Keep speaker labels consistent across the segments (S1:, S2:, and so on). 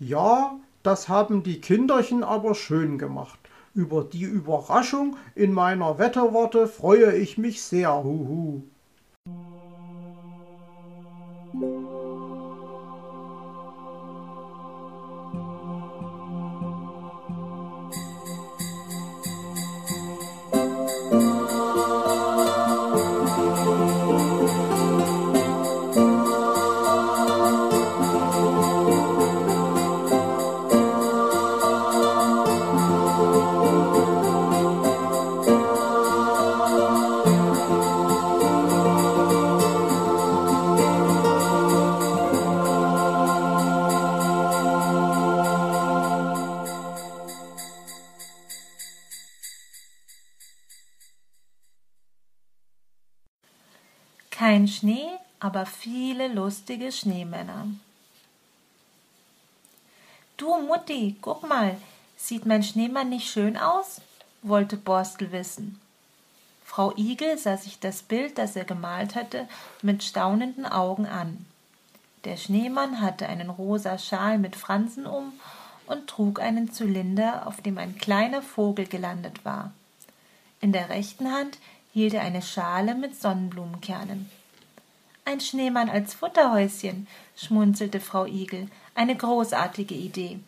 S1: Ja, das haben die Kinderchen aber schön gemacht. Über die Überraschung in meiner Wetterwarte freue ich mich sehr, huhu.
S2: Kein Schnee, aber viele lustige Schneemänner. Du Mutti, guck mal, sieht mein Schneemann nicht schön aus? wollte Borstel wissen. Frau Igel sah sich das Bild, das er gemalt hatte, mit staunenden Augen an. Der Schneemann hatte einen rosa Schal mit Fransen um und trug einen Zylinder, auf dem ein kleiner Vogel gelandet war. In der rechten Hand hielt er eine Schale mit Sonnenblumenkernen. Ein Schneemann als Futterhäuschen, schmunzelte Frau Igel. Eine großartige Idee.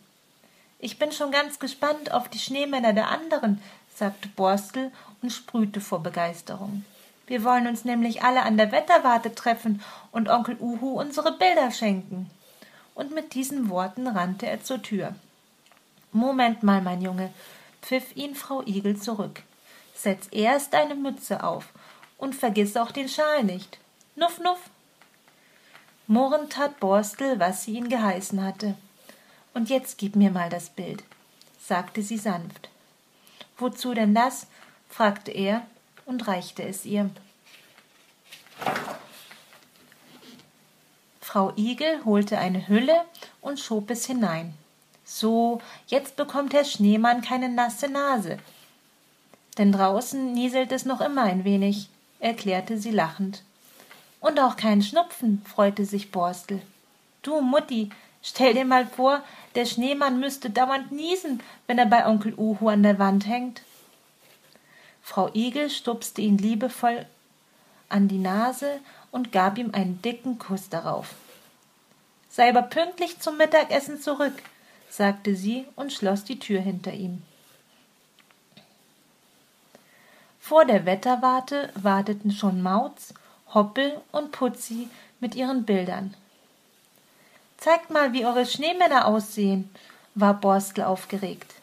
S2: Ich bin schon ganz gespannt auf die Schneemänner der anderen, sagte Borstel und sprühte vor Begeisterung. Wir wollen uns nämlich alle an der Wetterwarte treffen und Onkel Uhu unsere Bilder schenken. Und mit diesen Worten rannte er zur Tür. Moment mal, mein Junge, pfiff ihn Frau Igel zurück. Setz erst deine Mütze auf und vergiss auch den Schal nicht. Nuff, nuff. Murrend tat Borstel, was sie ihn geheißen hatte. Und jetzt gib mir mal das Bild, sagte sie sanft. Wozu denn das? fragte er und reichte es ihr. Frau Igel holte eine Hülle und schob es hinein. So, jetzt bekommt Herr Schneemann keine nasse Nase, denn draußen nieselt es noch immer ein wenig, erklärte sie lachend. Und auch kein Schnupfen, freute sich Borstel. Du, Mutti, stell dir mal vor, der Schneemann müsste dauernd niesen, wenn er bei Onkel Uhu an der Wand hängt. Frau Igel stupste ihn liebevoll an die Nase und gab ihm einen dicken Kuss darauf. Sei aber pünktlich zum Mittagessen zurück, sagte sie und schloss die Tür hinter ihm. Vor der Wetterwarte warteten schon Mauz, Hoppel und Putzi mit ihren Bildern. Zeigt mal, wie eure Schneemänner aussehen, war Borstel aufgeregt.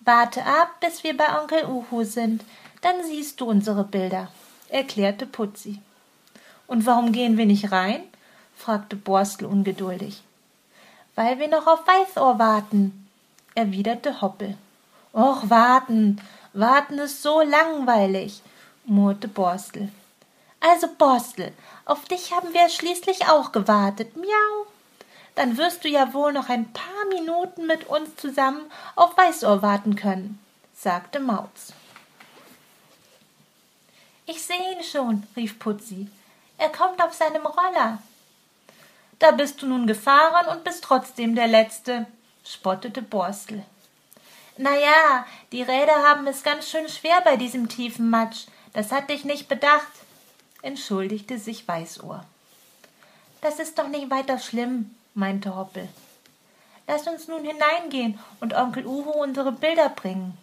S2: Warte ab, bis wir bei Onkel Uhu sind, dann siehst du unsere Bilder, erklärte Putzi. Und warum gehen wir nicht rein? fragte Borstel ungeduldig. Weil wir noch auf Weißohr warten, erwiderte Hoppel. Och, warten, Warten ist so langweilig, murrte Borstel. Also Borstel, auf dich haben wir schließlich auch gewartet. Miau. Dann wirst du ja wohl noch ein paar Minuten mit uns zusammen auf Weißohr warten können, sagte Mauz. Ich sehe ihn schon, rief Putzi. Er kommt auf seinem Roller. Da bist du nun gefahren und bist trotzdem der Letzte, spottete Borstel. Na ja, die Räder haben es ganz schön schwer bei diesem tiefen Matsch. Das hatte ich nicht bedacht, entschuldigte sich Weißohr. Das ist doch nicht weiter schlimm, meinte Hoppel. Lass uns nun hineingehen und Onkel Uhu unsere Bilder bringen.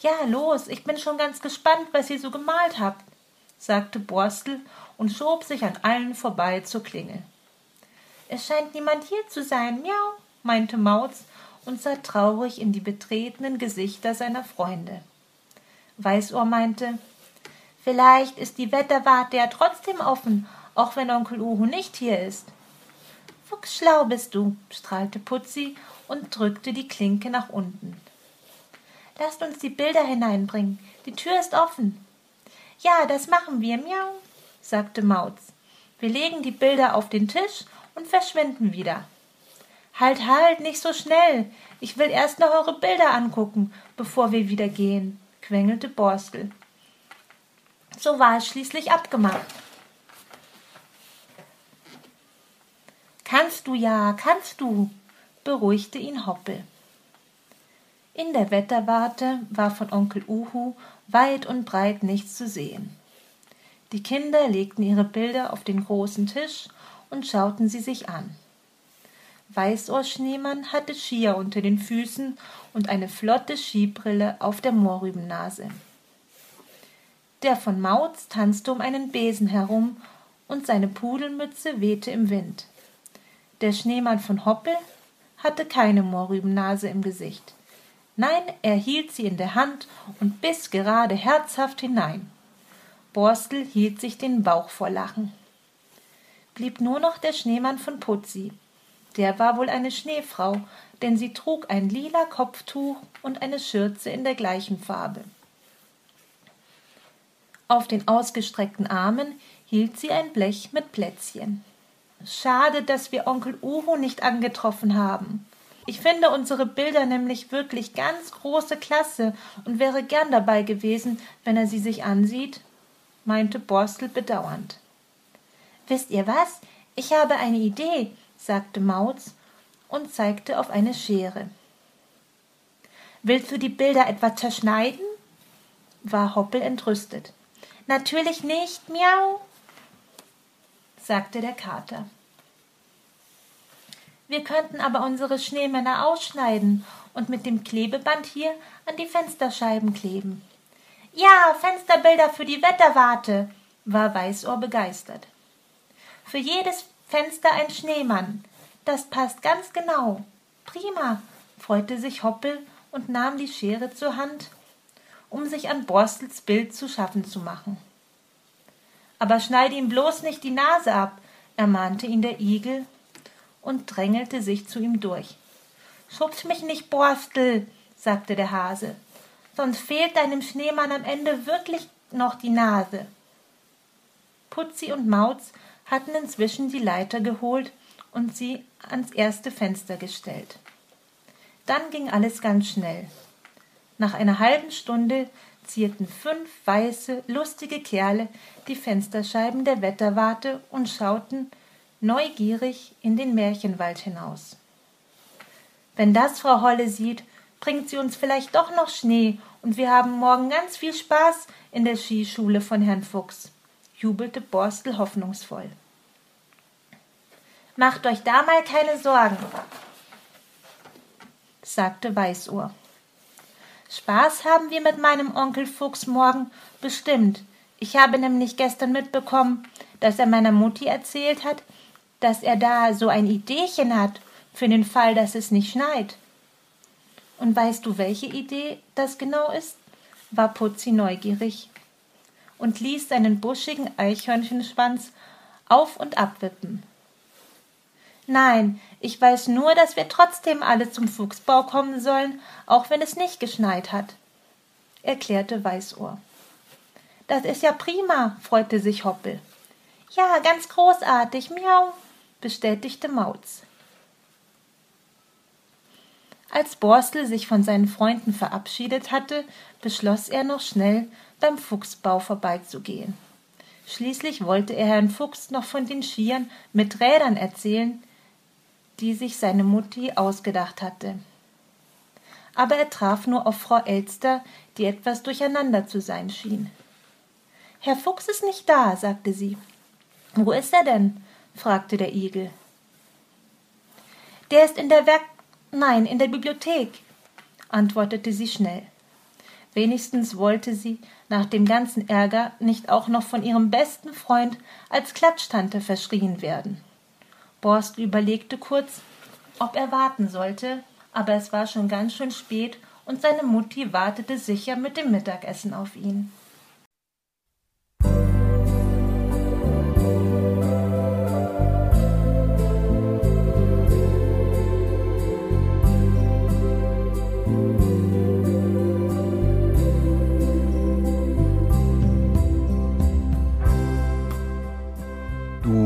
S2: Ja, los, ich bin schon ganz gespannt, was ihr so gemalt habt, sagte Borstel und schob sich an allen vorbei zur Klingel. Es scheint niemand hier zu sein, miau, meinte Mauz und sah traurig in die betretenen Gesichter seiner Freunde. Weißohr meinte, vielleicht ist die Wetterwarte ja trotzdem offen, auch wenn Onkel Uhu nicht hier ist. Fuchsschlau bist du, strahlte Putzi und drückte die Klinke nach unten. Lasst uns die Bilder hineinbringen, die Tür ist offen. Ja, das machen wir, miau, sagte Mauz. Wir legen die Bilder auf den Tisch und verschwinden wieder. Halt, halt, nicht so schnell. Ich will erst noch eure Bilder angucken, bevor wir wieder gehen, quengelte Borstel. So war es schließlich abgemacht. Kannst du ja, kannst du, beruhigte ihn Hoppel. In der Wetterwarte war von Onkel Uhu weit und breit nichts zu sehen. Die Kinder legten ihre Bilder auf den großen Tisch und schauten sie sich an. Weißohr Schneemann hatte Skier unter den Füßen und eine flotte Skibrille auf der Mohrrübennase. Der von Mauz tanzte um einen Besen herum und seine Pudelmütze wehte im Wind. Der Schneemann von Hoppel hatte keine Mohrrübennase im Gesicht. Nein, er hielt sie in der Hand und biss gerade herzhaft hinein. Borstel hielt sich den Bauch vor Lachen. Blieb nur noch der Schneemann von Putzi. Der war wohl eine Schneefrau, denn sie trug ein lila Kopftuch und eine Schürze in der gleichen Farbe. Auf den ausgestreckten Armen hielt sie ein Blech mit Plätzchen. Schade, dass wir Onkel Uhu nicht angetroffen haben. Ich finde unsere Bilder nämlich wirklich ganz große Klasse und wäre gern dabei gewesen, wenn er sie sich ansieht, meinte Borstel bedauernd. Wisst ihr was? Ich habe eine Idee, sagte Mauz und zeigte auf eine Schere. Willst du die Bilder etwa zerschneiden? war Hoppel entrüstet. Natürlich nicht, miau, sagte der Kater. Wir könnten aber unsere Schneemänner ausschneiden und mit dem Klebeband hier an die Fensterscheiben kleben. Ja, Fensterbilder für die Wetterwarte, war Weißohr begeistert. Für jedes Fenster ein Schneemann. Das passt ganz genau. Prima, freute sich Hoppel und nahm die Schere zur Hand, um sich an Borstels Bild zu schaffen zu machen. Aber schneide ihm bloß nicht die Nase ab, ermahnte ihn der Igel und drängelte sich zu ihm durch. Schubs mich nicht, Borstel, sagte der Hase, sonst fehlt deinem Schneemann am Ende wirklich noch die Nase. Putzi und Mauz hatten inzwischen die Leiter geholt und sie ans erste Fenster gestellt. Dann ging alles ganz schnell. Nach einer halben Stunde zierten fünf weiße, lustige Kerle die Fensterscheiben der Wetterwarte und schauten neugierig in den Märchenwald hinaus. Wenn das Frau Holle sieht, bringt sie uns vielleicht doch noch Schnee und wir haben morgen ganz viel Spaß in der Skischule von Herrn Fuchs, jubelte Borstel hoffnungsvoll. Macht euch da mal keine Sorgen, sagte Weißohr. Spaß haben wir mit meinem Onkel Fuchs morgen bestimmt. Ich habe nämlich gestern mitbekommen, dass er meiner Mutti erzählt hat, dass er da so ein Ideechen hat für den Fall, dass es nicht schneit. Und weißt du, welche Idee das genau ist? war Putzi neugierig und ließ seinen buschigen Eichhörnchenschwanz auf und abwippen. Nein, ich weiß nur, dass wir trotzdem alle zum Fuchsbau kommen sollen, auch wenn es nicht geschneit hat, erklärte Weißohr. Das ist ja prima, freute sich Hoppel. Ja, ganz großartig, miau, bestätigte Mauz. Als Borstel sich von seinen Freunden verabschiedet hatte, beschloss er noch schnell beim Fuchsbau vorbeizugehen. Schließlich wollte er Herrn Fuchs noch von den Skiern mit Rädern erzählen, die sich seine Mutti ausgedacht hatte. Aber er traf nur auf Frau Elster, die etwas durcheinander zu sein schien. Herr Fuchs ist nicht da, sagte sie. Wo ist er denn? fragte der Igel. Der ist in der Werk nein, in der Bibliothek, antwortete sie schnell. Wenigstens wollte sie nach dem ganzen Ärger nicht auch noch von ihrem besten Freund als Klatschtante verschrien werden. Borst überlegte kurz, ob er warten sollte, aber es war schon ganz schön spät und seine Mutti wartete sicher mit dem Mittagessen auf ihn.